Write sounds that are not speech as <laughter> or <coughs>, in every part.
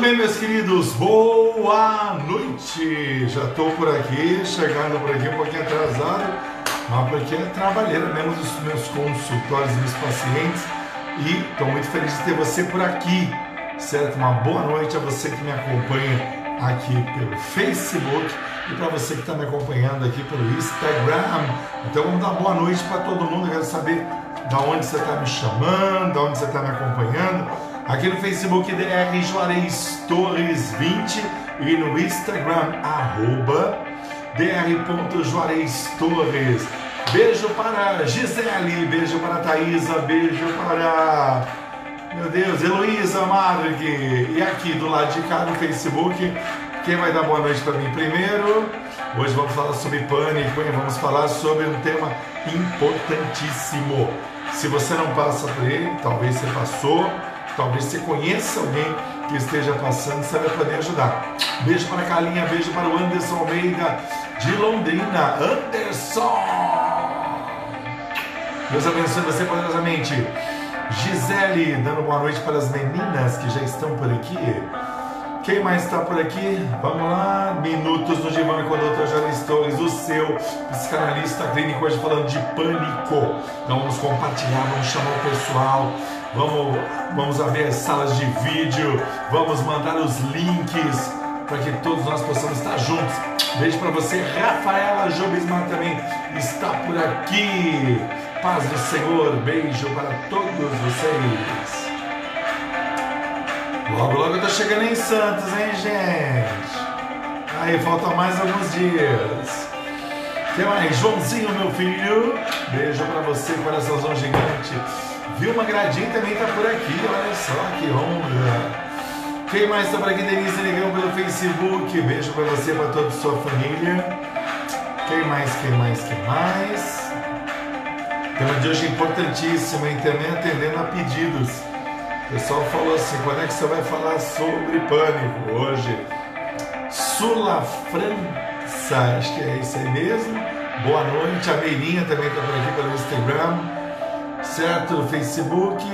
Tudo bem, meus queridos? Boa noite! Já estou por aqui, chegando por aqui um pouquinho atrasado, mas porque é trabalheira mesmo dos meus consultórios e meus pacientes e estou muito feliz de ter você por aqui, certo? Uma boa noite a você que me acompanha aqui pelo Facebook e para você que está me acompanhando aqui pelo Instagram. Então vamos dar boa noite para todo mundo, eu quero saber da onde você está me chamando, da onde você está me acompanhando aqui no Facebook DR Juarez Torres 20 e no Instagram arroba dr.juarez Torres. Beijo para Gisele, beijo para Thaisa, beijo para meu Deus, Heloísa Marg. E aqui do lado de cá no Facebook, quem vai dar boa noite para mim primeiro? Hoje vamos falar sobre pânico, hein? vamos falar sobre um tema importantíssimo. Se você não passa por ele, talvez você passou, Talvez você conheça alguém que esteja passando, você vai poder ajudar. Beijo para a Calinha, beijo para o Anderson Almeida de Londrina. Anderson! Deus abençoe você poderosamente. Gisele, dando boa noite para as meninas que já estão por aqui. Quem mais está por aqui? Vamos lá. Minutos no Divã com a doutora Jane Torres, o seu psicanalista clínico, hoje falando de pânico. Então vamos compartilhar, vamos chamar o pessoal vamos, vamos as salas de vídeo, vamos mandar os links para que todos nós possamos estar juntos. Beijo para você, Rafaela Jobismar também está por aqui. Paz do Senhor, beijo para todos vocês. Logo, logo eu tô chegando em Santos, hein, gente? Aí, faltam mais alguns dias. Que mais? Joãozinho, meu filho. Beijo para você, coraçãozão gigante. Vilma Gradin também está por aqui, olha só que honra. Quem mais está por aqui? Denise Negão pelo Facebook. Beijo para você, para toda a sua família. Quem mais? Quem mais? Quem mais? Tema de hoje é importantíssimo, a internet atendendo a pedidos. O pessoal falou assim, quando é que você vai falar sobre pânico? Hoje. Sula França, acho que é isso aí mesmo. Boa noite, a Meirinha também está por aqui pelo Instagram certo? No Facebook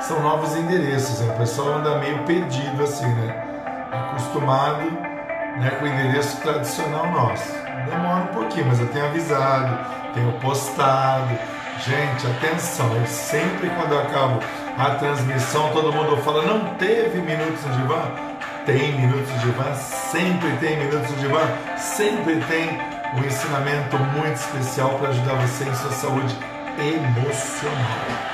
são novos endereços, né? o pessoal anda meio perdido assim, né? Acostumado né, com o endereço tradicional nosso. Demora um pouquinho, mas eu tenho avisado, tenho postado. Gente, atenção, eu sempre quando eu acabo a transmissão, todo mundo fala, não teve minutos de van? Tem minutos de van, sempre tem minutos de van, sempre tem um ensinamento muito especial para ajudar você em sua saúde emocional.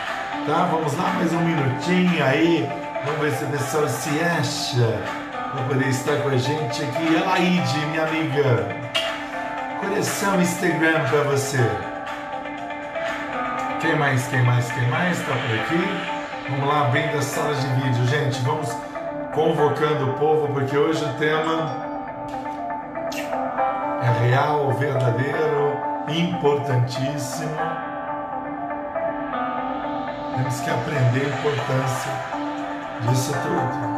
Tá? Vamos lá, mais um minutinho aí. Vamos ver se o pessoal se acha para poder estar com a gente aqui. Elaide, minha amiga. Coração Instagram para você. Quem mais, quem mais, quem mais está por aqui? Vamos lá, abrindo as salas de vídeo. Gente, vamos convocando o povo, porque hoje o tema real, verdadeiro, importantíssimo. Temos que aprender a importância disso tudo.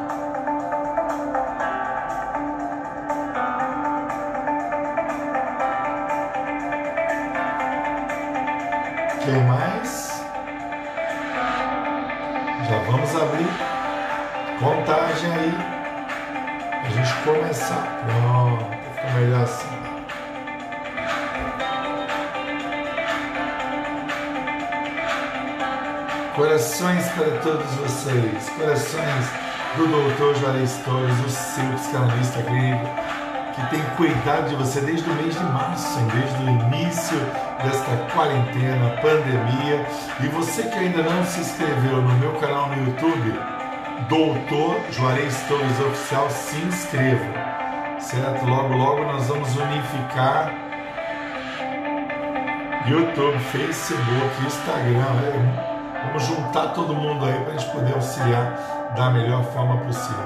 Corações para todos vocês, corações do Dr. Juarez Torres, o seu psicanalista clínico, que tem cuidado de você desde o mês de março, desde o início desta quarentena, pandemia. E você que ainda não se inscreveu no meu canal no YouTube, Doutor Juarez Torres Oficial, se inscreva, certo? Logo, logo nós vamos unificar YouTube, Facebook, Instagram. Vamos juntar todo mundo aí para a gente poder auxiliar da melhor forma possível.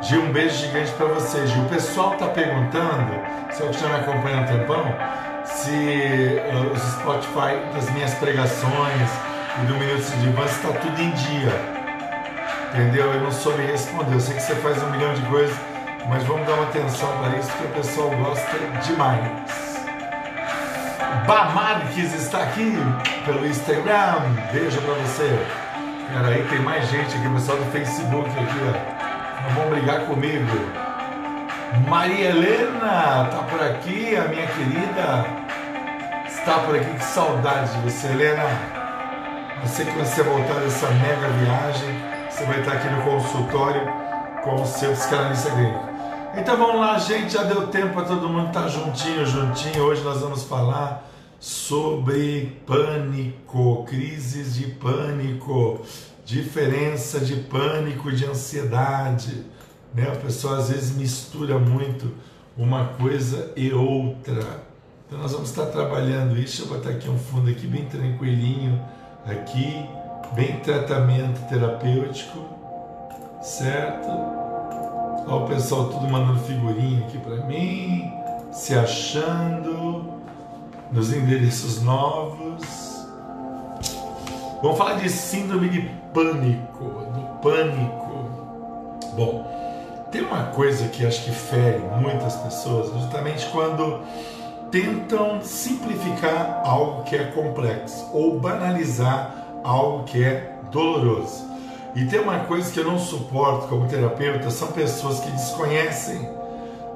Gil, um beijo gigante para você, Gil. O pessoal está perguntando, se eu estiver me acompanhando um tempão, se uh, os Spotify das minhas pregações e do Minutos de Divã está tudo em dia. Entendeu? Eu não soube responder. Eu sei que você faz um milhão de coisas, mas vamos dar uma atenção para isso, porque o pessoal gosta demais. Bamarques está aqui pelo Instagram. Beijo para você. Cara, aí tem mais gente aqui, pessoal do Facebook aqui, ó. Não vão brigar comigo. Maria Helena tá por aqui, a minha querida. Está por aqui, que saudade de você, Helena. Você que você voltar dessa mega viagem, você vai estar aqui no consultório com o seu psicanalista clínico. Então vamos lá, gente. Já deu tempo para todo mundo estar juntinho, juntinho. Hoje nós vamos falar sobre pânico, crises de pânico, diferença de pânico de ansiedade. Né? A pessoa às vezes mistura muito uma coisa e outra. Então nós vamos estar trabalhando isso. Eu vou botar aqui um fundo aqui bem tranquilinho, aqui, bem tratamento terapêutico, certo? Olha o pessoal tudo mandando figurinha aqui para mim, se achando nos endereços novos. Vamos falar de síndrome de pânico, do pânico. Bom, tem uma coisa que acho que fere muitas pessoas, justamente quando tentam simplificar algo que é complexo ou banalizar algo que é doloroso. E tem uma coisa que eu não suporto como terapeuta, são pessoas que desconhecem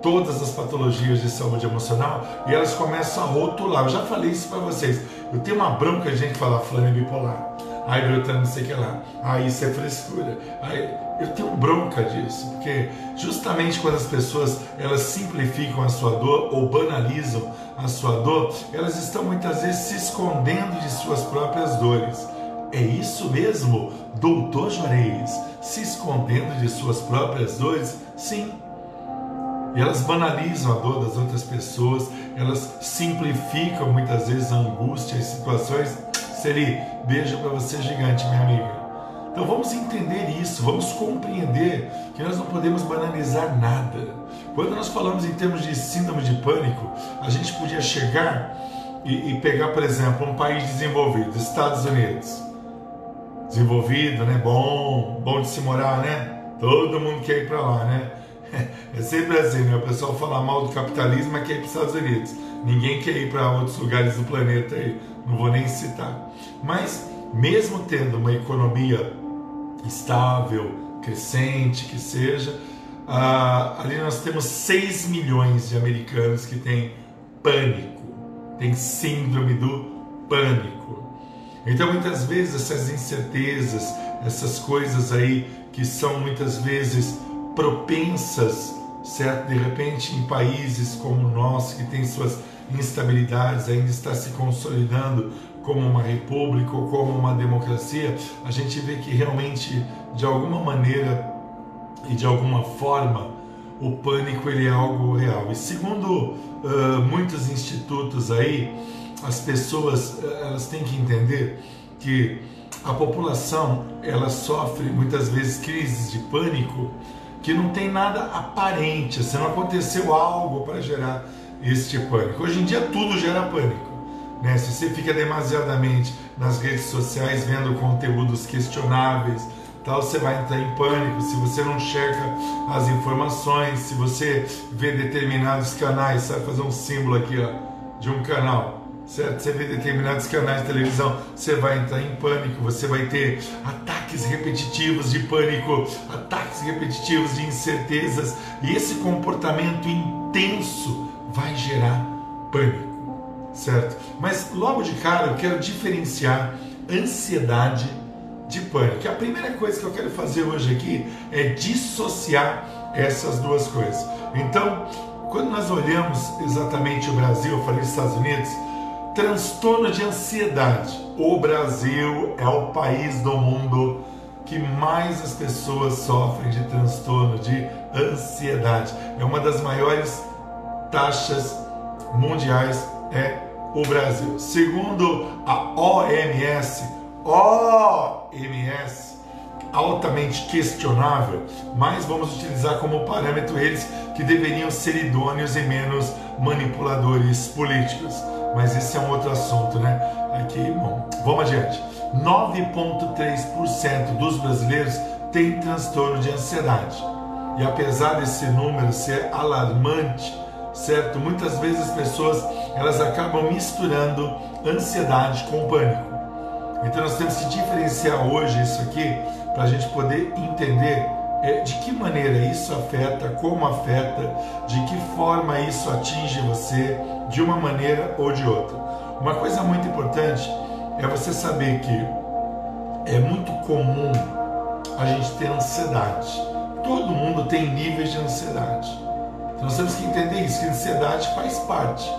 todas as patologias de saúde emocional e elas começam a rotular. Eu já falei isso para vocês. Eu tenho uma bronca de gente falar fulano é bipolar. Ai, Brotando, não sei o que lá. Ai, isso é frescura. Ai, eu tenho bronca disso, porque justamente quando as pessoas elas simplificam a sua dor ou banalizam a sua dor, elas estão muitas vezes se escondendo de suas próprias dores. É isso mesmo, doutor Juarez, se escondendo de suas próprias dores? Sim, e elas banalizam a dor das outras pessoas, elas simplificam muitas vezes a angústia e situações. Seri, beijo para você gigante, minha amiga. Então vamos entender isso, vamos compreender que nós não podemos banalizar nada. Quando nós falamos em termos de síndrome de pânico, a gente podia chegar e, e pegar, por exemplo, um país desenvolvido, Estados Unidos. Desenvolvido, né? Bom, bom de se morar, né? Todo mundo quer ir para lá, né? É sempre assim, né? O pessoal fala mal do capitalismo, quer ir para os Estados Unidos. Ninguém quer ir para outros lugares do planeta aí, não vou nem citar. Mas, mesmo tendo uma economia estável, crescente, que seja, ali nós temos 6 milhões de americanos que têm pânico, têm síndrome do pânico. Então, muitas vezes, essas incertezas, essas coisas aí que são muitas vezes propensas, certo? De repente, em países como o nosso, que tem suas instabilidades, ainda está se consolidando como uma república ou como uma democracia, a gente vê que realmente, de alguma maneira e de alguma forma, o pânico ele é algo real. E segundo uh, muitos institutos aí, as pessoas elas têm que entender que a população ela sofre muitas vezes crises de pânico que não tem nada aparente, assim, não aconteceu algo para gerar este pânico. Hoje em dia tudo gera pânico. Né? Se você fica demasiadamente nas redes sociais vendo conteúdos questionáveis, tal, você vai entrar em pânico. Se você não checa as informações, se você vê determinados canais, sabe fazer um símbolo aqui ó, de um canal certo? Você vê determinados canais de televisão, você vai entrar em pânico, você vai ter ataques repetitivos de pânico, ataques repetitivos de incertezas, e esse comportamento intenso vai gerar pânico, certo? Mas logo de cara eu quero diferenciar ansiedade de pânico. A primeira coisa que eu quero fazer hoje aqui é dissociar essas duas coisas. Então, quando nós olhamos exatamente o Brasil, eu falei Estados Unidos, Transtorno de ansiedade. O Brasil é o país do mundo que mais as pessoas sofrem de transtorno de ansiedade. É uma das maiores taxas mundiais é o Brasil. Segundo a OMS, OMS altamente questionável, mas vamos utilizar como parâmetro eles que deveriam ser idôneos e menos manipuladores políticos mas esse é um outro assunto, né? Aqui, bom, vamos adiante. 9,3% dos brasileiros têm transtorno de ansiedade. E apesar desse número ser alarmante, certo? Muitas vezes as pessoas elas acabam misturando ansiedade com pânico. Então nós temos que diferenciar hoje isso aqui para a gente poder entender é de que maneira isso afeta, como afeta, de que forma isso atinge você, de uma maneira ou de outra. Uma coisa muito importante é você saber que é muito comum a gente ter ansiedade. Todo mundo tem níveis de ansiedade. Então nós temos que entender isso, que a ansiedade faz parte.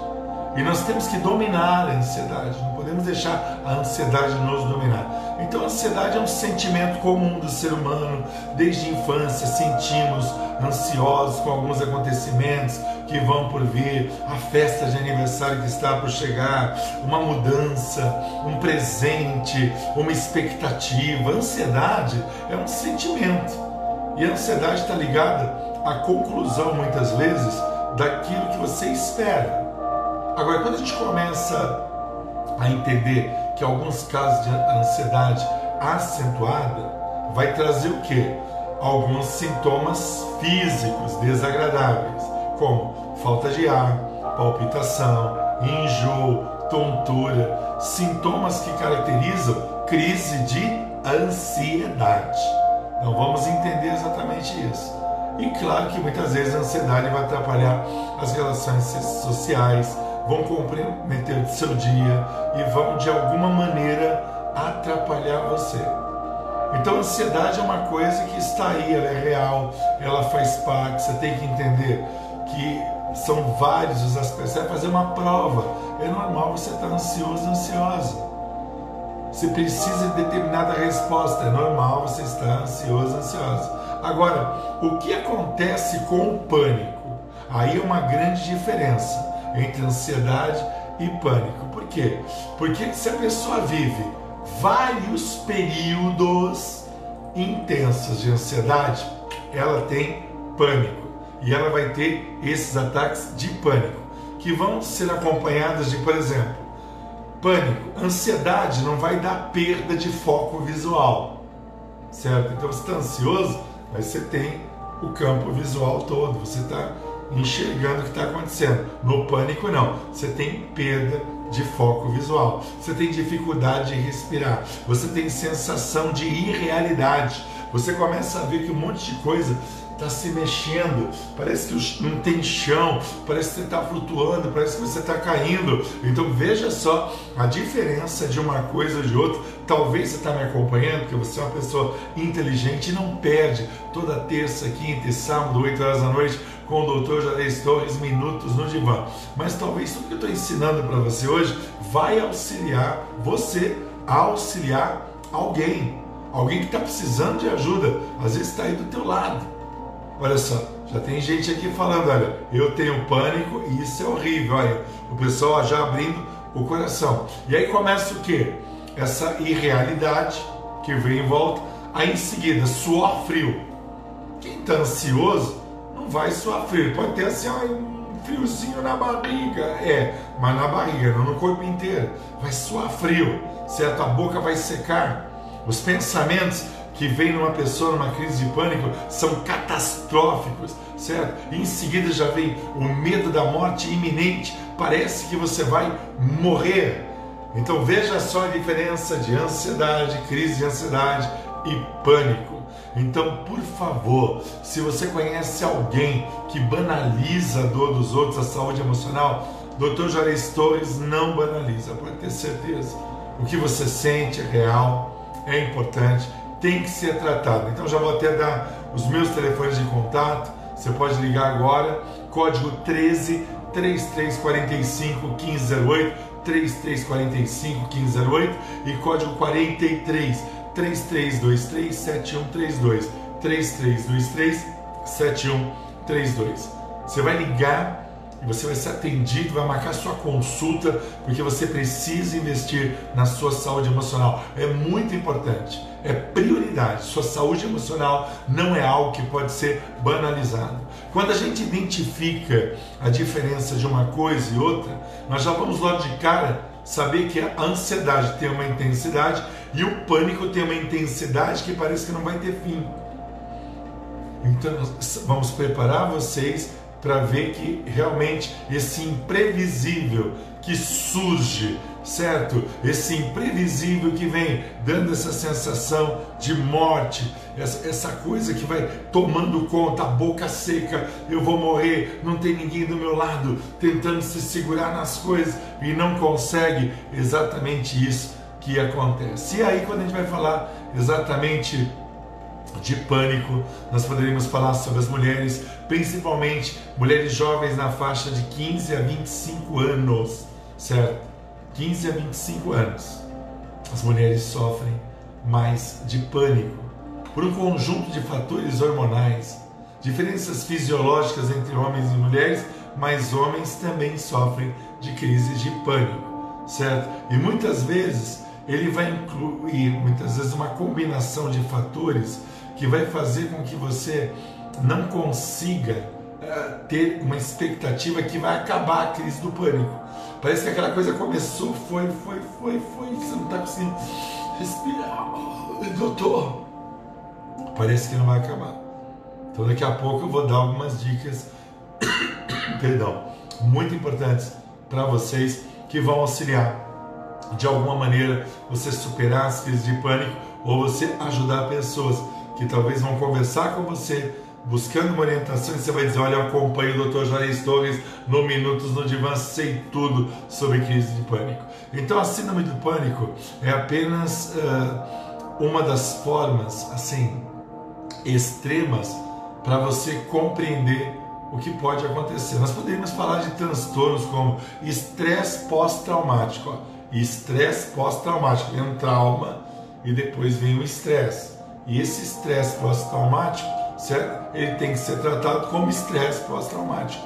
E nós temos que dominar a ansiedade, não podemos deixar a ansiedade nos dominar. Então, a ansiedade é um sentimento comum do ser humano, desde a infância sentimos ansiosos com alguns acontecimentos que vão por vir, a festa de aniversário que está por chegar, uma mudança, um presente, uma expectativa. Ansiedade é um sentimento e a ansiedade está ligada à conclusão, muitas vezes, daquilo que você espera. Agora, quando a gente começa a entender que alguns casos de ansiedade acentuada vai trazer o quê? Alguns sintomas físicos desagradáveis, como falta de ar, palpitação, enjoo, tontura, sintomas que caracterizam crise de ansiedade. Então vamos entender exatamente isso. E claro que muitas vezes a ansiedade vai atrapalhar as relações sociais, vão comprometer o seu dia e vão de alguma maneira atrapalhar você. Então a ansiedade é uma coisa que está aí, ela é real, ela faz parte, você tem que entender que são vários os aspectos. Você vai fazer uma prova, é normal você estar ansioso, ansiosa. Você precisa de determinada resposta, é normal você estar ansioso, ansiosa. Agora, o que acontece com o pânico? Aí é uma grande diferença entre ansiedade e pânico. Por quê? Porque se a pessoa vive vários períodos intensos de ansiedade, ela tem pânico. E ela vai ter esses ataques de pânico, que vão ser acompanhados de, por exemplo, pânico. Ansiedade não vai dar perda de foco visual, certo? Então você está ansioso, mas você tem o campo visual todo, você está enxergando o que está acontecendo. No pânico, não. Você tem perda de foco visual. Você tem dificuldade de respirar. Você tem sensação de irrealidade. Você começa a ver que um monte de coisa está se mexendo, parece que não tem chão, parece que você está flutuando, parece que você está caindo. Então veja só a diferença de uma coisa de outra. Talvez você está me acompanhando, porque você é uma pessoa inteligente e não perde toda terça, quinta e sábado, 8 horas da noite, com o doutor Jarez Torres, Minutos no Divã. Mas talvez tudo que eu estou ensinando para você hoje vai auxiliar você a auxiliar alguém. Alguém que está precisando de ajuda, às vezes está aí do teu lado. Olha só, já tem gente aqui falando, olha, eu tenho pânico e isso é horrível, olha, o pessoal já abrindo o coração. E aí começa o que? Essa irrealidade que vem em volta, aí em seguida, suor frio. Quem está ansioso não vai suar frio, pode ter assim, um friozinho na barriga, é, mas na barriga, não no corpo inteiro, vai suar frio, certo? A boca vai secar, os pensamentos que vem numa pessoa numa crise de pânico são catastróficos, certo? Em seguida já vem o medo da morte iminente, parece que você vai morrer. Então veja só a diferença de ansiedade, crise de ansiedade e pânico. Então, por favor, se você conhece alguém que banaliza a dor dos outros, a saúde emocional, Dr. Juarez Torres não banaliza, pode ter certeza. O que você sente é real, é importante tem que ser tratado. Então já vou até dar os meus telefones de contato. Você pode ligar agora, código 13 3345 1508, 3345 1508 e código 43 3323 7132, 3323 7132. Você vai ligar você vai ser atendido, vai marcar sua consulta, porque você precisa investir na sua saúde emocional. É muito importante, é prioridade. Sua saúde emocional não é algo que pode ser banalizado. Quando a gente identifica a diferença de uma coisa e outra, nós já vamos logo de cara saber que a ansiedade tem uma intensidade e o pânico tem uma intensidade que parece que não vai ter fim. Então, vamos preparar vocês para ver que realmente esse imprevisível que surge certo? Esse imprevisível que vem dando essa sensação de morte, essa, essa coisa que vai tomando conta, a boca seca, eu vou morrer, não tem ninguém do meu lado, tentando se segurar nas coisas e não consegue, exatamente isso que acontece. E aí, quando a gente vai falar exatamente de pânico, nós poderíamos falar sobre as mulheres, principalmente mulheres jovens na faixa de 15 a 25 anos, certo? 15 a 25 anos. As mulheres sofrem mais de pânico por um conjunto de fatores hormonais, diferenças fisiológicas entre homens e mulheres, mas homens também sofrem de crises de pânico, certo? E muitas vezes ele vai incluir, muitas vezes, uma combinação de fatores que vai fazer com que você não consiga uh, ter uma expectativa que vai acabar a crise do pânico. Parece que aquela coisa começou, foi, foi, foi, foi, você não está conseguindo respirar. Doutor, parece que não vai acabar. Então daqui a pouco eu vou dar algumas dicas, <coughs> perdão, muito importantes para vocês que vão auxiliar de alguma maneira você superar as crises de pânico ou você ajudar pessoas que talvez vão conversar com você, buscando uma orientação, e você vai dizer: Olha, eu acompanho o Dr. Juarez Torres no Minutos no Divã, sei tudo sobre crise de pânico. Então, a síndrome do pânico é apenas uh, uma das formas, assim, extremas para você compreender o que pode acontecer. Nós poderíamos falar de transtornos como estresse pós-traumático. Estresse pós-traumático. Vem um trauma e depois vem o estresse. E esse estresse pós-traumático, certo? Ele tem que ser tratado como estresse pós-traumático.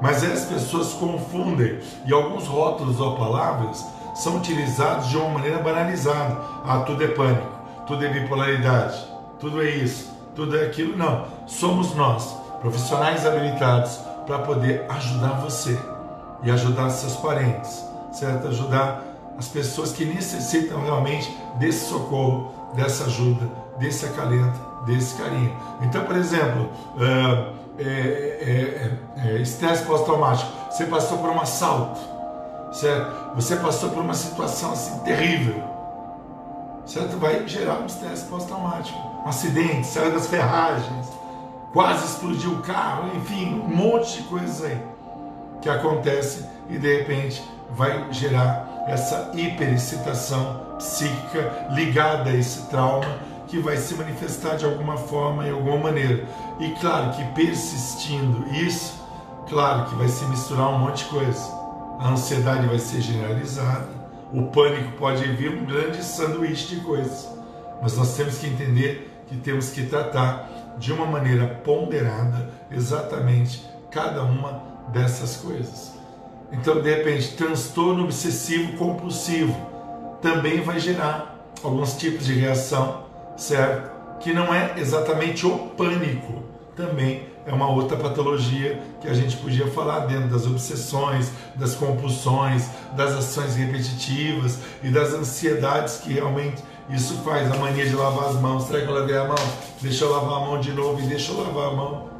Mas as pessoas confundem e alguns rótulos ou palavras são utilizados de uma maneira banalizada. Ah, tudo é pânico, tudo é bipolaridade, tudo é isso, tudo é aquilo. Não. Somos nós, profissionais habilitados, para poder ajudar você e ajudar seus parentes, certo? Ajudar as pessoas que necessitam realmente desse socorro, dessa ajuda, desse acalento, desse carinho. Então, por exemplo, uh, é, é, é, estresse pós-traumático, você passou por um assalto, certo? Você passou por uma situação assim terrível, certo? Vai gerar um estresse pós-traumático, um acidente, saiu das ferragens, quase explodiu o carro, enfim, um monte de coisas aí que acontece e de repente vai gerar essa hiperexcitação psíquica ligada a esse trauma que vai se manifestar de alguma forma, em alguma maneira. E claro que persistindo isso, claro que vai se misturar um monte de coisa. A ansiedade vai ser generalizada, o pânico pode vir um grande sanduíche de coisas. Mas nós temos que entender que temos que tratar de uma maneira ponderada exatamente cada uma dessas coisas. Então, de repente, transtorno obsessivo compulsivo também vai gerar alguns tipos de reação certo? Que não é exatamente o pânico, também é uma outra patologia que a gente podia falar dentro das obsessões, das compulsões, das ações repetitivas e das ansiedades que realmente isso faz. A mania de lavar as mãos, será que eu lavei a mão? Deixa eu lavar a mão de novo e deixa eu lavar a mão.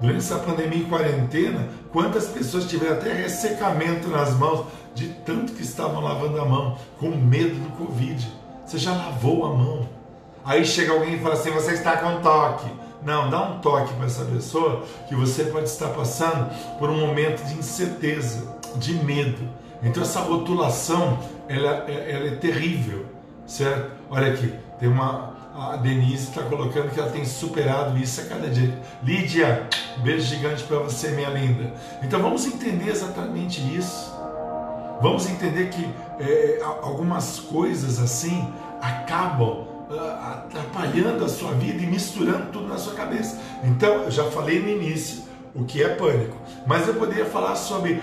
Durante essa pandemia e quarentena, quantas pessoas tiveram até ressecamento nas mãos de tanto que estavam lavando a mão, com medo do Covid? Você já lavou a mão? Aí chega alguém e fala assim: você está com toque. Não, dá um toque para essa pessoa que você pode estar passando por um momento de incerteza, de medo. Então essa rotulação ela, ela é terrível, certo? Olha aqui, tem uma a Denise está colocando que ela tem superado isso a cada dia. Lídia, beijo gigante para você, minha linda. Então vamos entender exatamente isso. Vamos entender que é, algumas coisas assim acabam atrapalhando a sua vida e misturando tudo na sua cabeça. Então, eu já falei no início o que é pânico, mas eu poderia falar sobre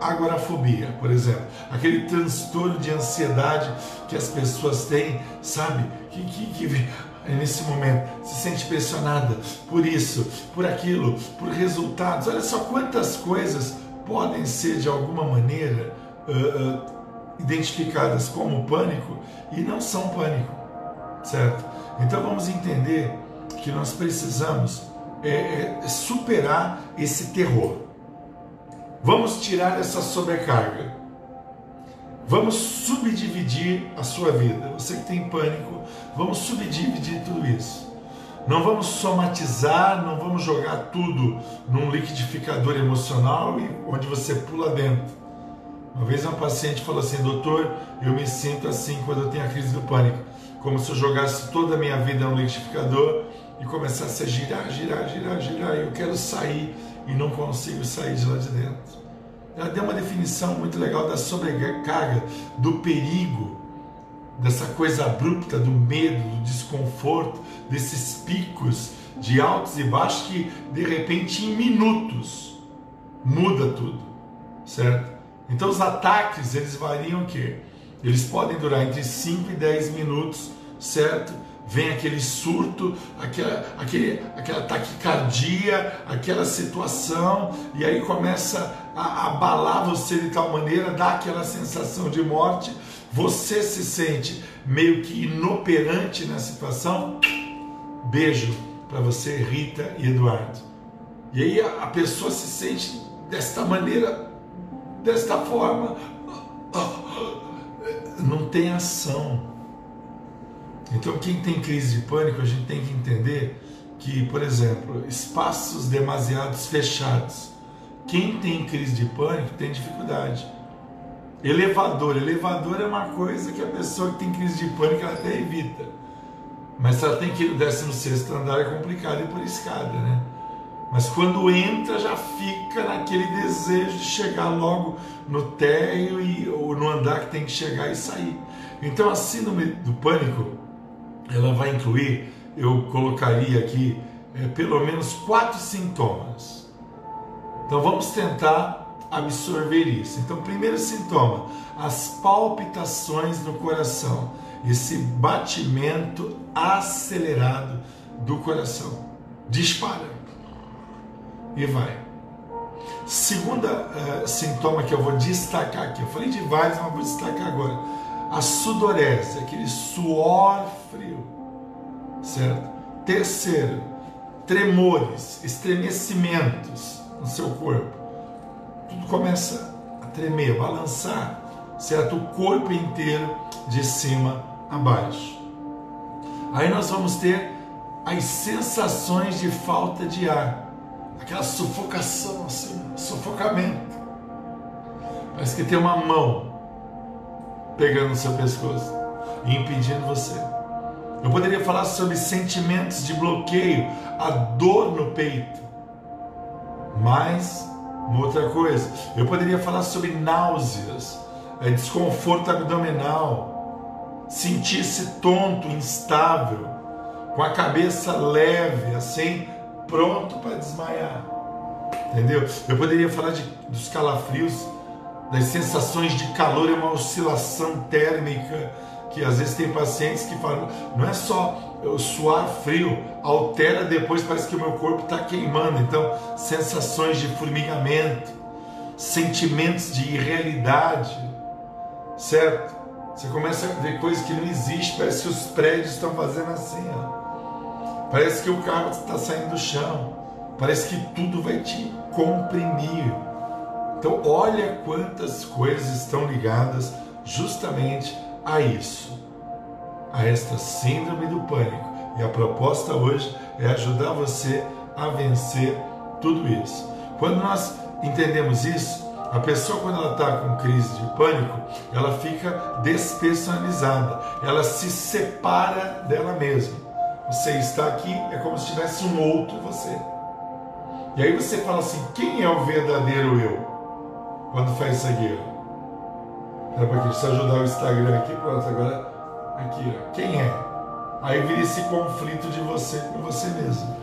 agorafobia, por exemplo, aquele transtorno de ansiedade que as pessoas têm, sabe? Que, que, que <laughs> nesse momento se sente pressionada por isso, por aquilo, por resultados. Olha só quantas coisas podem ser de alguma maneira uh, uh, identificadas como pânico e não são pânico certo? Então vamos entender que nós precisamos é, é, superar esse terror. Vamos tirar essa sobrecarga. Vamos subdividir a sua vida. Você que tem pânico, vamos subdividir tudo isso. Não vamos somatizar, não vamos jogar tudo num liquidificador emocional e onde você pula dentro. Uma vez uma paciente falou assim, doutor, eu me sinto assim quando eu tenho a crise do pânico, como se eu jogasse toda a minha vida no liquidificador e começasse a girar, girar, girar, girar, e eu quero sair e não consigo sair de lá de dentro. Ela deu uma definição muito legal da sobrecarga, do perigo dessa coisa abrupta do medo, do desconforto, desses picos de altos e baixos que de repente em minutos muda tudo, certo? Então os ataques eles variam o quê? Eles podem durar entre 5 e 10 minutos, certo? Vem aquele surto, aquela, aquele, aquela taquicardia, aquela situação, e aí começa a abalar você de tal maneira, dá aquela sensação de morte, você se sente meio que inoperante na situação, beijo para você, Rita e Eduardo. E aí a pessoa se sente desta maneira, desta forma, não tem ação. Então, quem tem crise de pânico, a gente tem que entender que, por exemplo, espaços demasiados fechados. Quem tem crise de pânico tem dificuldade Elevador. Elevador é uma coisa que a pessoa que tem crise de pânico ela até evita. Mas se ela tem que ir no 16 andar é complicado ir por escada, né? Mas quando entra já fica naquele desejo de chegar logo no térreo e, ou no andar que tem que chegar e sair. Então a síndrome do pânico, ela vai incluir, eu colocaria aqui, é, pelo menos quatro sintomas. Então vamos tentar absorver isso. Então, primeiro sintoma, as palpitações no coração, esse batimento acelerado do coração. Dispara e vai. Segunda uh, sintoma que eu vou destacar aqui, eu falei de vários, mas vou destacar agora. A sudorese, aquele suor frio, certo? Terceiro, tremores, estremecimentos no seu corpo tudo começa a tremer, balançar, certo? O corpo inteiro de cima a baixo. Aí nós vamos ter as sensações de falta de ar, aquela sufocação, assim, sufocamento. Parece que tem uma mão pegando no seu pescoço e impedindo você. Eu poderia falar sobre sentimentos de bloqueio, a dor no peito, mas uma outra coisa, eu poderia falar sobre náuseas, é, desconforto abdominal, sentir-se tonto, instável, com a cabeça leve, assim, pronto para desmaiar. Entendeu? Eu poderia falar de, dos calafrios, das sensações de calor, é uma oscilação térmica que às vezes tem pacientes que falam, não é só o suar frio, altera depois, parece que o meu corpo está queimando. Então, sensações de formigamento, sentimentos de irrealidade, certo? Você começa a ver coisas que não existem, parece que os prédios estão fazendo assim, ó. Parece que o carro está saindo do chão, parece que tudo vai te comprimir. Então, olha quantas coisas estão ligadas justamente a isso, a esta síndrome do pânico. E a proposta hoje é ajudar você a vencer tudo isso. Quando nós entendemos isso, a pessoa, quando ela está com crise de pânico, ela fica despersonalizada, ela se separa dela mesma. Você está aqui, é como se tivesse um outro você. E aí você fala assim: quem é o verdadeiro eu? Quando faz isso aqui. Era para que deixa ajudar o Instagram aqui, pronto, agora aqui, ó. Quem é? Aí vira esse conflito de você com você mesmo.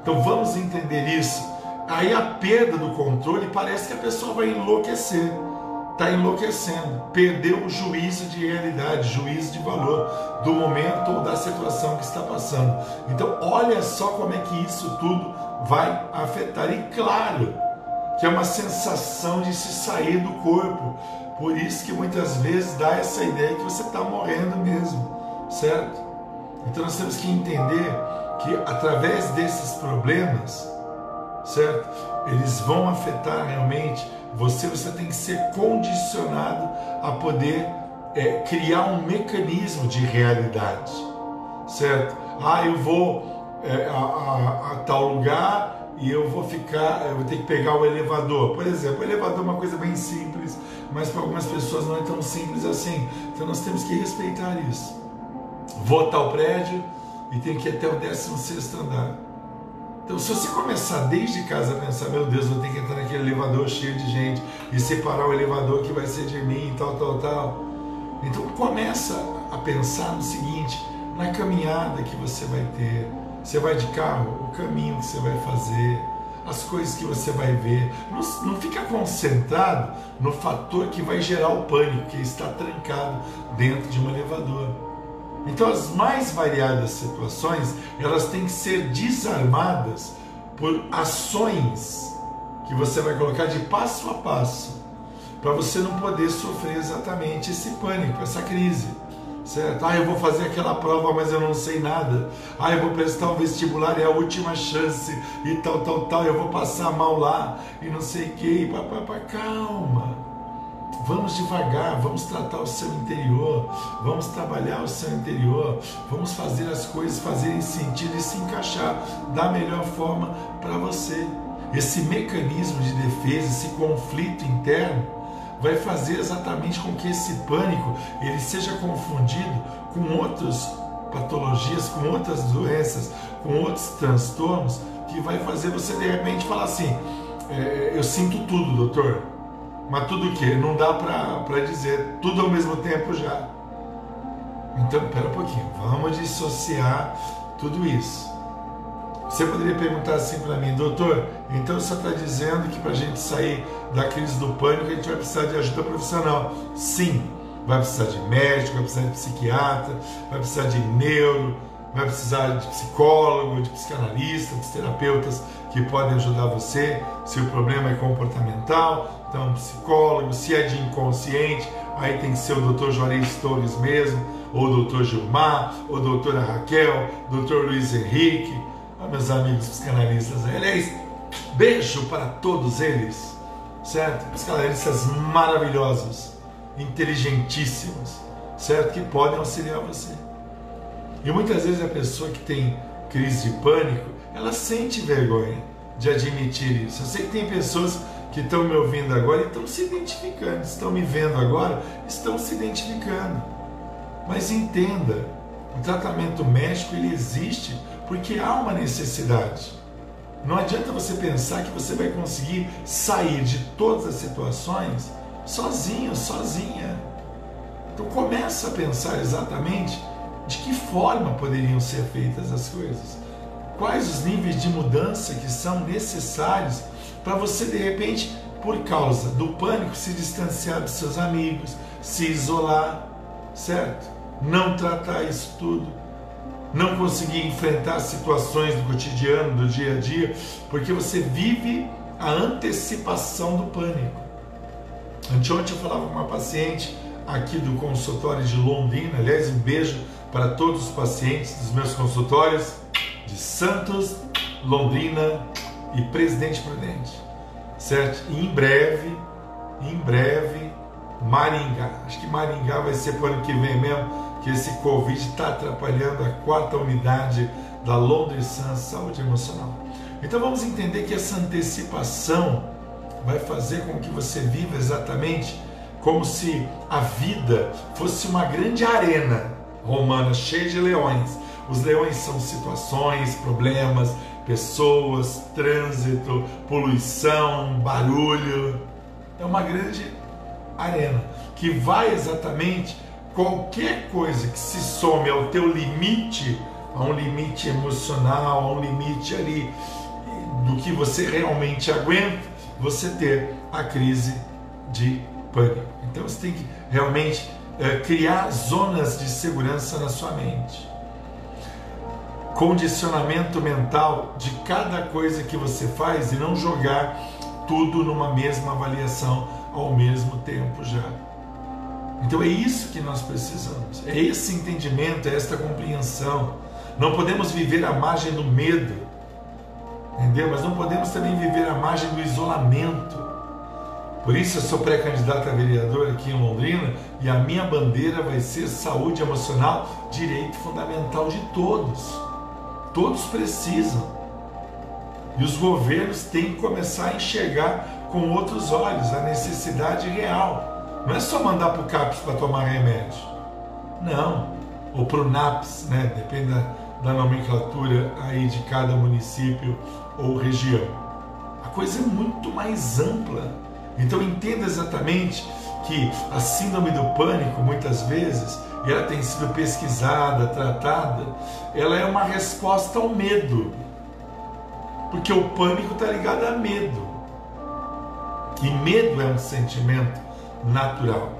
Então vamos entender isso. Aí a perda do controle parece que a pessoa vai enlouquecer. Está enlouquecendo, perdeu o juízo de realidade, juízo de valor do momento ou da situação que está passando. Então, olha só como é que isso tudo vai afetar. E claro que é uma sensação de se sair do corpo, por isso que muitas vezes dá essa ideia que você está morrendo mesmo, certo? Então nós temos que entender que através desses problemas, certo? Eles vão afetar realmente você, você tem que ser condicionado a poder é, criar um mecanismo de realidade, certo? Ah, eu vou é, a, a, a, tal lugar e eu vou ficar, eu vou ter que pegar o elevador. Por exemplo, o elevador é uma coisa bem simples, mas para algumas pessoas não é tão simples assim. Então nós temos que respeitar isso. Vou tal prédio e tem que ir até o 16 andar. Então, se você começar desde casa a pensar, meu Deus, vou ter que entrar naquele elevador cheio de gente e separar o elevador que vai ser de mim e tal, tal, tal. Então, começa a pensar no seguinte, na caminhada que você vai ter. Você vai de carro, o caminho que você vai fazer, as coisas que você vai ver. Não, não fica concentrado no fator que vai gerar o pânico, que está trancado dentro de um elevador. Então, as mais variadas situações, elas têm que ser desarmadas por ações que você vai colocar de passo a passo, para você não poder sofrer exatamente esse pânico, essa crise. Certo? Ah, eu vou fazer aquela prova, mas eu não sei nada. Ah, eu vou prestar um vestibular, é a última chance e tal, tal, tal. Eu vou passar mal lá e não sei o que. Calma. Vamos devagar, vamos tratar o seu interior, vamos trabalhar o seu interior, vamos fazer as coisas fazerem sentido e se encaixar da melhor forma para você. Esse mecanismo de defesa, esse conflito interno, vai fazer exatamente com que esse pânico ele seja confundido com outras patologias, com outras doenças, com outros transtornos, que vai fazer você de repente falar assim: é, eu sinto tudo, doutor mas tudo o que? Não dá para dizer tudo ao mesmo tempo já. Então, pera um pouquinho, vamos dissociar tudo isso. Você poderia perguntar assim para mim, doutor, então você está dizendo que para a gente sair da crise do pânico a gente vai precisar de ajuda profissional? Sim, vai precisar de médico, vai precisar de psiquiatra, vai precisar de neuro, vai precisar de psicólogo, de psicanalista, de terapeutas que podem ajudar você. Se o problema é comportamental, então psicólogo. Se é de inconsciente, aí tem que ser o Dr. Juarez Torres mesmo, ou o Dr. Gilmar, ou a doutora Raquel, Dr. Luiz Henrique, ah, meus amigos psicanalistas. Aliás, beijo para todos eles, certo? Psicanalistas maravilhosos, inteligentíssimos, certo? Que podem auxiliar você. E muitas vezes a pessoa que tem crise de pânico, ela sente vergonha de admitir isso. Eu sei que tem pessoas que estão me ouvindo agora e estão se identificando, estão me vendo agora, estão se identificando. Mas entenda, o tratamento médico ele existe porque há uma necessidade. Não adianta você pensar que você vai conseguir sair de todas as situações sozinho, sozinha. Então começa a pensar exatamente de que forma poderiam ser feitas as coisas? Quais os níveis de mudança que são necessários para você, de repente, por causa do pânico, se distanciar dos seus amigos, se isolar, certo? Não tratar isso tudo, não conseguir enfrentar situações do cotidiano, do dia a dia, porque você vive a antecipação do pânico. Anteontem eu falava com uma paciente aqui do consultório de Londrina, aliás, um beijo para todos os pacientes dos meus consultórios de Santos, Londrina e Presidente Prudente, certo? E em breve, em breve, Maringá. Acho que Maringá vai ser para o ano que vem mesmo, que esse Covid está atrapalhando a quarta unidade da Londres Sun Saúde Emocional. Então vamos entender que essa antecipação vai fazer com que você viva exatamente como se a vida fosse uma grande arena romana cheia de leões. Os leões são situações, problemas, pessoas, trânsito, poluição, barulho. É uma grande arena que vai exatamente qualquer coisa que se some ao teu limite, a um limite emocional, a um limite ali do que você realmente aguenta, você ter a crise de pânico. Então você tem que realmente é, criar zonas de segurança na sua mente. Condicionamento mental de cada coisa que você faz e não jogar tudo numa mesma avaliação ao mesmo tempo já. Então é isso que nós precisamos, é esse entendimento, é esta compreensão. Não podemos viver à margem do medo. entendeu? Mas não podemos também viver à margem do isolamento. Por isso eu sou pré-candidato a vereador aqui em Londrina e a minha bandeira vai ser saúde emocional, direito fundamental de todos. Todos precisam. E os governos têm que começar a enxergar com outros olhos a necessidade real. Não é só mandar para o CAPS para tomar remédio. Não. Ou para o NAPS, né? depende da, da nomenclatura aí de cada município ou região. A coisa é muito mais ampla. Então entenda exatamente que a síndrome do pânico, muitas vezes, e ela tem sido pesquisada, tratada, ela é uma resposta ao medo. Porque o pânico está ligado a medo. E medo é um sentimento natural.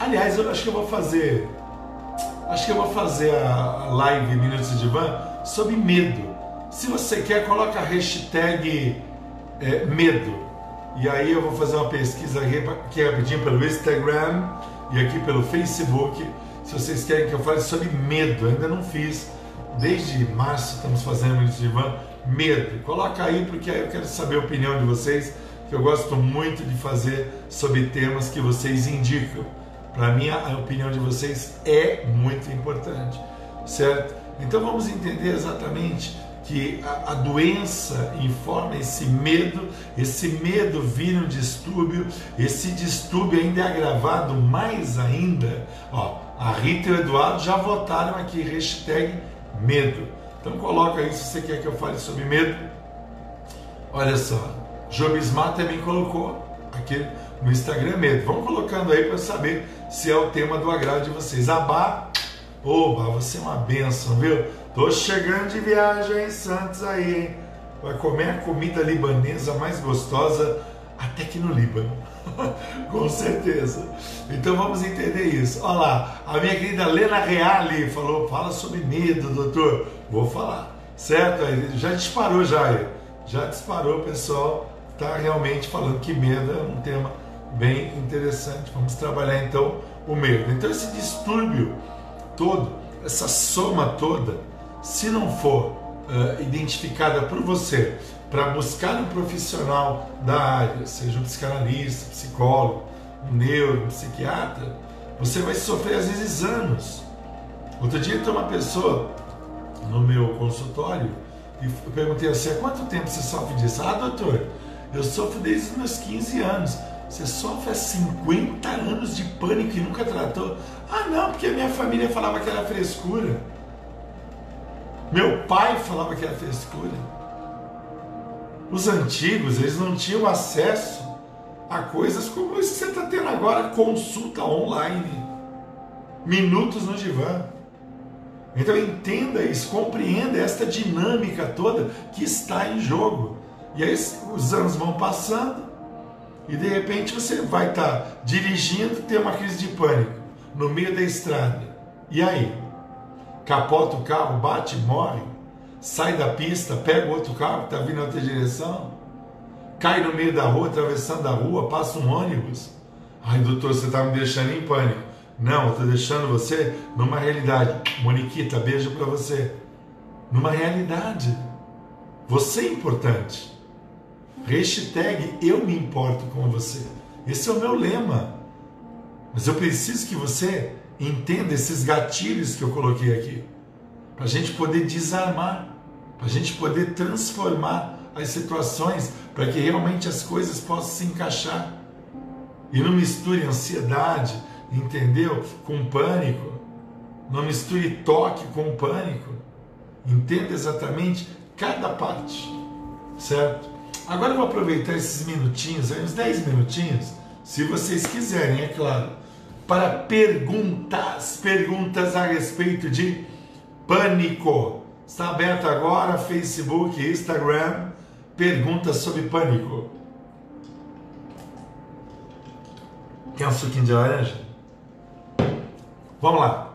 Aliás, eu acho que eu vou fazer. Acho que eu vou fazer a live Minutos de Van sobre medo. Se você quer, coloca a hashtag é, medo. E aí eu vou fazer uma pesquisa aqui rapidinho pelo Instagram e aqui pelo Facebook. Se vocês querem que eu fale sobre medo, ainda não fiz. Desde março estamos fazendo Minutos de medo. Coloca aí porque aí eu quero saber a opinião de vocês, que eu gosto muito de fazer sobre temas que vocês indicam. Para mim a opinião de vocês é muito importante, certo? Então vamos entender exatamente que a, a, doença informa esse medo, esse medo vira um distúrbio, esse distúrbio ainda é agravado mais ainda. Ó, a Rita e o Eduardo já votaram aqui, hashtag medo. Então coloca aí se você quer que eu fale sobre medo. Olha só, Jobismar também colocou aqui no Instagram medo. Vamos colocando aí para saber se é o tema do agrado de vocês. Abá, oba, você é uma benção, viu? Tô chegando de viagem em Santos aí, hein? Vai comer a comida libanesa mais gostosa até que no Líbano. <laughs> Com certeza. Então vamos entender isso. Olha lá, a minha querida Lena Reale falou: fala sobre medo, doutor. Vou falar, certo? Já disparou já, já disparou, pessoal. Está realmente falando que medo é um tema bem interessante. Vamos trabalhar então o medo. Então esse distúrbio todo, essa soma toda, se não for uh, identificada por você para buscar um profissional da área, seja um psicanalista, psicólogo, um neuro, um psiquiatra, você vai sofrer às vezes anos. Outro dia tem uma pessoa no meu consultório e eu perguntei assim: há quanto tempo você sofre disso? Ah, doutor, eu sofro desde os meus 15 anos. Você sofre há 50 anos de pânico e nunca tratou? Ah, não, porque a minha família falava que era frescura. Meu pai falava que era frescura. Os antigos, eles não tinham acesso a coisas como isso que você está tendo agora, consulta online, minutos no divã. Então entenda isso, compreenda esta dinâmica toda que está em jogo. E aí os anos vão passando e de repente você vai estar tá dirigindo, ter uma crise de pânico no meio da estrada. E aí? Capota o carro, bate, morre, sai da pista, pega outro carro que está vindo na outra direção, cai no meio da rua, atravessando a rua, passa um ônibus. Ai, doutor, você está me deixando em pânico. Não, eu estou deixando você numa realidade. Moniquita, beijo para você. Numa realidade. Você é importante. Hashtag eu me importo com você. Esse é o meu lema. Mas eu preciso que você entenda esses gatilhos que eu coloquei aqui. Para a gente poder desarmar. Para a gente poder transformar as situações. Para que realmente as coisas possam se encaixar. E não misture ansiedade, entendeu? Com pânico. Não misture toque com pânico. Entenda exatamente cada parte, certo? Agora eu vou aproveitar esses minutinhos, uns 10 minutinhos, se vocês quiserem, é claro, para perguntas, perguntas a respeito de pânico. Está aberto agora Facebook, Instagram, perguntas sobre pânico. Quer um suquinho de laranja? Vamos lá.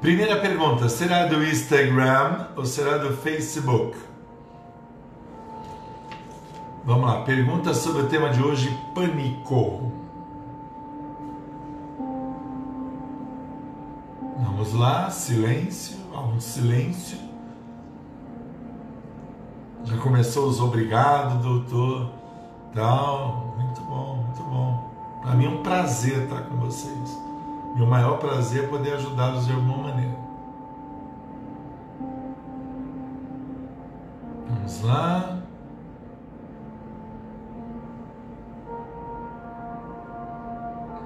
Primeira pergunta: será do Instagram ou será do Facebook? Vamos lá, pergunta sobre o tema de hoje: pânico. Vamos lá, silêncio, há um silêncio. Já começou os obrigado, doutor. Tal. Muito bom, muito bom. Para mim é um prazer estar com vocês. Meu maior prazer é poder ajudá-los de alguma maneira. Vamos lá.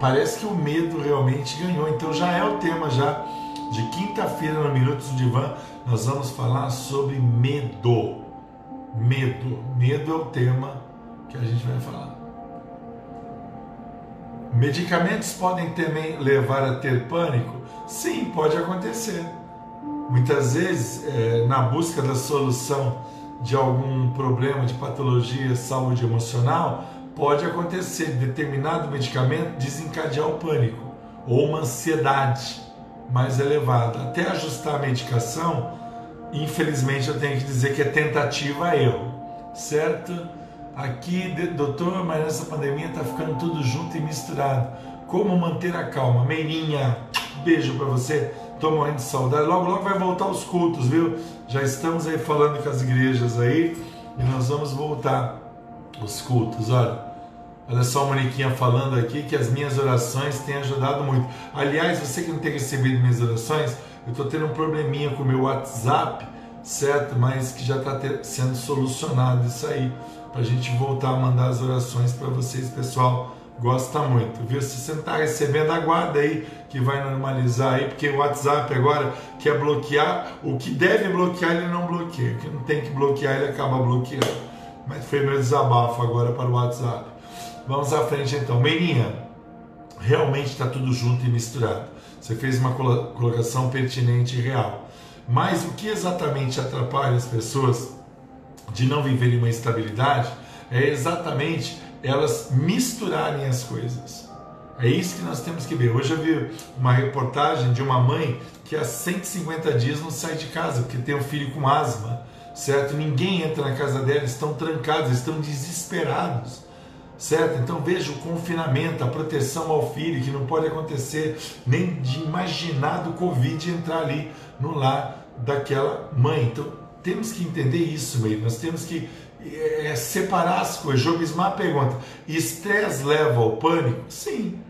Parece que o medo realmente ganhou. Então já é o tema já de quinta-feira no Minutos do Divã. Nós vamos falar sobre medo. Medo. Medo é o tema que a gente vai falar. Medicamentos podem também levar a ter pânico? Sim, pode acontecer. Muitas vezes, é, na busca da solução de algum problema de patologia, saúde emocional, pode acontecer determinado medicamento desencadear o pânico ou uma ansiedade mais elevada. Até ajustar a medicação, infelizmente eu tenho que dizer que é tentativa erro, certo? Aqui, doutor, mas nessa pandemia tá ficando tudo junto e misturado. Como manter a calma? Meirinha, beijo para você. Tô morrendo de saudade. Logo, logo vai voltar os cultos, viu? Já estamos aí falando com as igrejas aí e nós vamos voltar os cultos. Olha, olha só a Moniquinha falando aqui que as minhas orações têm ajudado muito. Aliás, você que não tem recebido minhas orações, eu estou tendo um probleminha com o meu WhatsApp, certo? Mas que já está sendo solucionado isso aí para a gente voltar a mandar as orações para vocês, pessoal. Gosta muito, viu? Se você não está recebendo, aguarda aí que vai normalizar aí, porque o WhatsApp agora quer bloquear, o que deve bloquear ele não bloqueia, o que não tem que bloquear ele acaba bloqueando. Mas foi meu desabafo agora para o WhatsApp. Vamos à frente então. Meirinha, realmente está tudo junto e misturado. Você fez uma colocação pertinente e real. Mas o que exatamente atrapalha as pessoas de não viverem uma estabilidade é exatamente elas misturarem as coisas. É isso que nós temos que ver. Hoje eu vi uma reportagem de uma mãe que há 150 dias não sai de casa porque tem um filho com asma, certo? Ninguém entra na casa dela, estão trancados, estão desesperados, certo? Então veja o confinamento, a proteção ao filho, que não pode acontecer nem de imaginar do Covid entrar ali no lar daquela mãe. Então temos que entender isso, meio. Nós temos que é, separar as coisas. Jogismar pergunta: estresse leva ao pânico? Sim.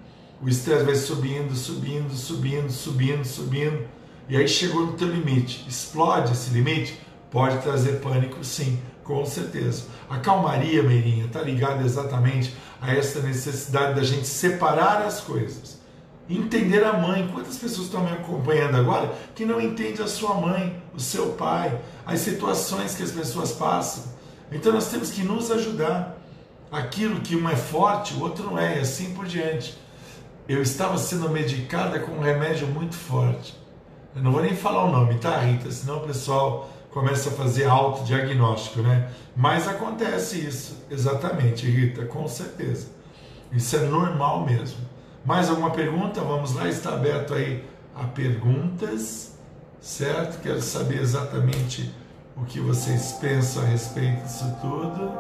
O estresse vai subindo, subindo, subindo, subindo, subindo. E aí chegou no teu limite. Explode esse limite? Pode trazer pânico, sim, com certeza. A calmaria, Meirinha, está ligada exatamente a essa necessidade da gente separar as coisas. Entender a mãe. Quantas pessoas estão me acompanhando agora que não entendem a sua mãe, o seu pai, as situações que as pessoas passam? Então nós temos que nos ajudar. Aquilo que um é forte, o outro não é, e assim por diante. Eu estava sendo medicada com um remédio muito forte. Eu não vou nem falar o nome, tá, Rita? Senão o pessoal começa a fazer autodiagnóstico, né? Mas acontece isso, exatamente, Rita, com certeza. Isso é normal mesmo. Mais alguma pergunta? Vamos lá, está aberto aí a perguntas, certo? Quero saber exatamente o que vocês pensam a respeito disso tudo.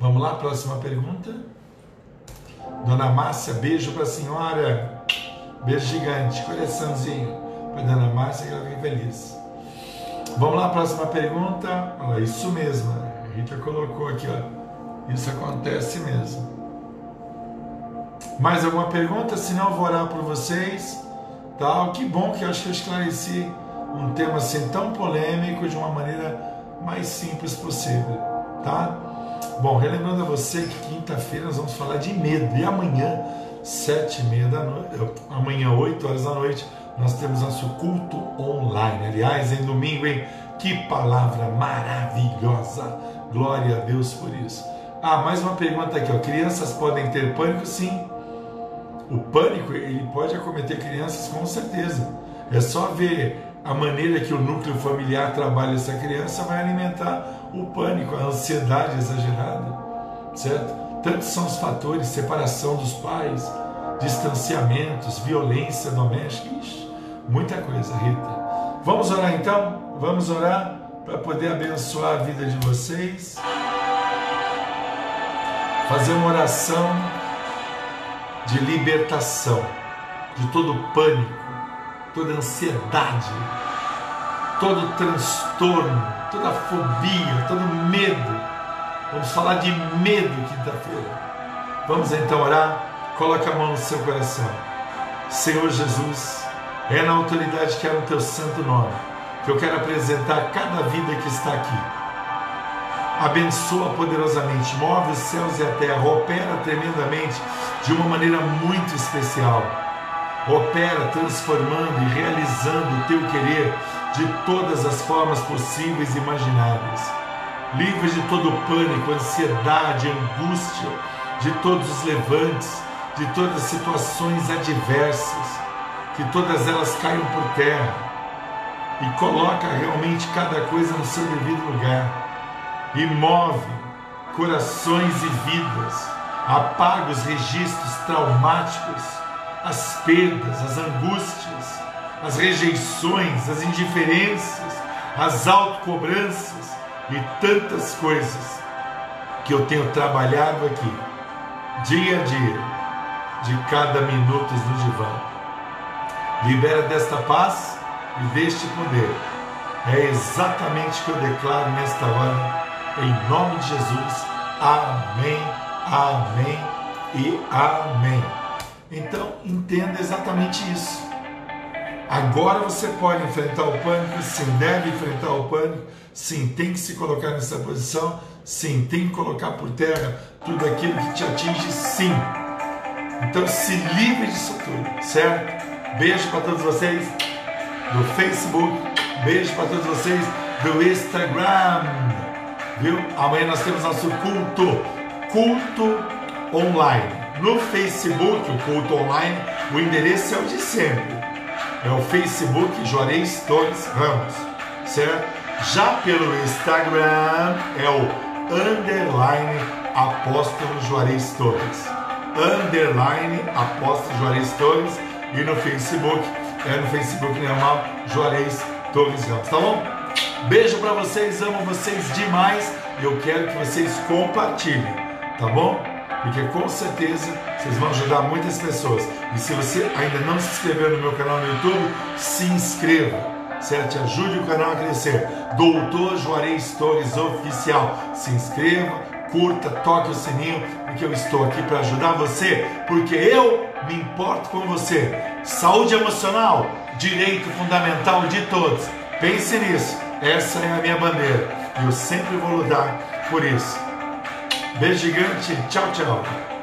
Vamos lá, próxima pergunta. Dona Márcia, beijo para a senhora. Beijo gigante, coraçãozinho. Para Dona Márcia, que ela fique feliz. Vamos lá, próxima pergunta. Olha, isso mesmo. A Rita colocou aqui, ó. Isso acontece mesmo. Mais alguma pergunta? Se não, vou orar por vocês. Tal. Que bom que eu acho que eu esclareci um tema assim tão polêmico de uma maneira mais simples possível. Tá? Bom, relembrando a você que quinta-feira nós vamos falar de medo. E amanhã, sete e meia da noite, amanhã, oito horas da noite, nós temos nosso culto online. Aliás, em domingo, hein? Que palavra maravilhosa! Glória a Deus por isso. Ah, mais uma pergunta aqui, ó. Crianças podem ter pânico? Sim. O pânico, ele pode acometer crianças com certeza. É só ver a maneira que o núcleo familiar trabalha essa criança vai alimentar o pânico, a ansiedade exagerada, certo? Tantos são os fatores, separação dos pais, distanciamentos, violência doméstica, Ixi, muita coisa, Rita. Vamos orar então? Vamos orar para poder abençoar a vida de vocês fazer uma oração de libertação de todo pânico, toda ansiedade, todo transtorno, toda fobia, todo medo. Vamos falar de medo quinta-feira. Vamos então orar? Coloca a mão no seu coração. Senhor Jesus, é na autoridade que é no teu santo nome que eu quero apresentar cada vida que está aqui. Abençoa poderosamente, move os céus e a terra, opera tremendamente de uma maneira muito especial. Opera transformando e realizando o teu querer de todas as formas possíveis e imagináveis. Livre de todo pânico, ansiedade, angústia, de todos os levantes, de todas as situações adversas, que todas elas caiam por terra e coloca realmente cada coisa no seu devido lugar e move corações e vidas, apaga os registros traumáticos, as perdas, as angústias, as rejeições, as indiferenças, as autocobranças e tantas coisas que eu tenho trabalhado aqui, dia a dia, de cada minuto no divã. Libera desta paz e deste poder. É exatamente o que eu declaro nesta hora, em nome de Jesus. Amém, amém e amém. Então, entenda exatamente isso. Agora você pode enfrentar o pânico, sim, deve enfrentar o pânico, sim, tem que se colocar nessa posição, sim, tem que colocar por terra tudo aquilo que te atinge, sim. Então se livre disso tudo, certo? Beijo para todos vocês do Facebook, beijo para todos vocês do Instagram, viu? Amanhã nós temos nosso culto, culto online. No Facebook, o culto online, o endereço é o de sempre é o Facebook Juarez Torres Ramos, certo? Já pelo Instagram é o underline apóstolo Juarez Torres, underline apóstolo Juarez Torres e no Facebook é no Facebook normal Juarez Torres Ramos, tá bom? Beijo para vocês, amo vocês demais e eu quero que vocês compartilhem, tá bom? Porque com certeza vocês vão ajudar muitas pessoas. E se você ainda não se inscreveu no meu canal no YouTube, se inscreva, certo? Ajude o canal a crescer. Doutor Juarez Torres Oficial. Se inscreva, curta, toque o sininho, porque eu estou aqui para ajudar você, porque eu me importo com você. Saúde emocional, direito fundamental de todos. Pense nisso. Essa é a minha bandeira. E eu sempre vou lutar por isso. Beijo gigante. Tchau, tchau.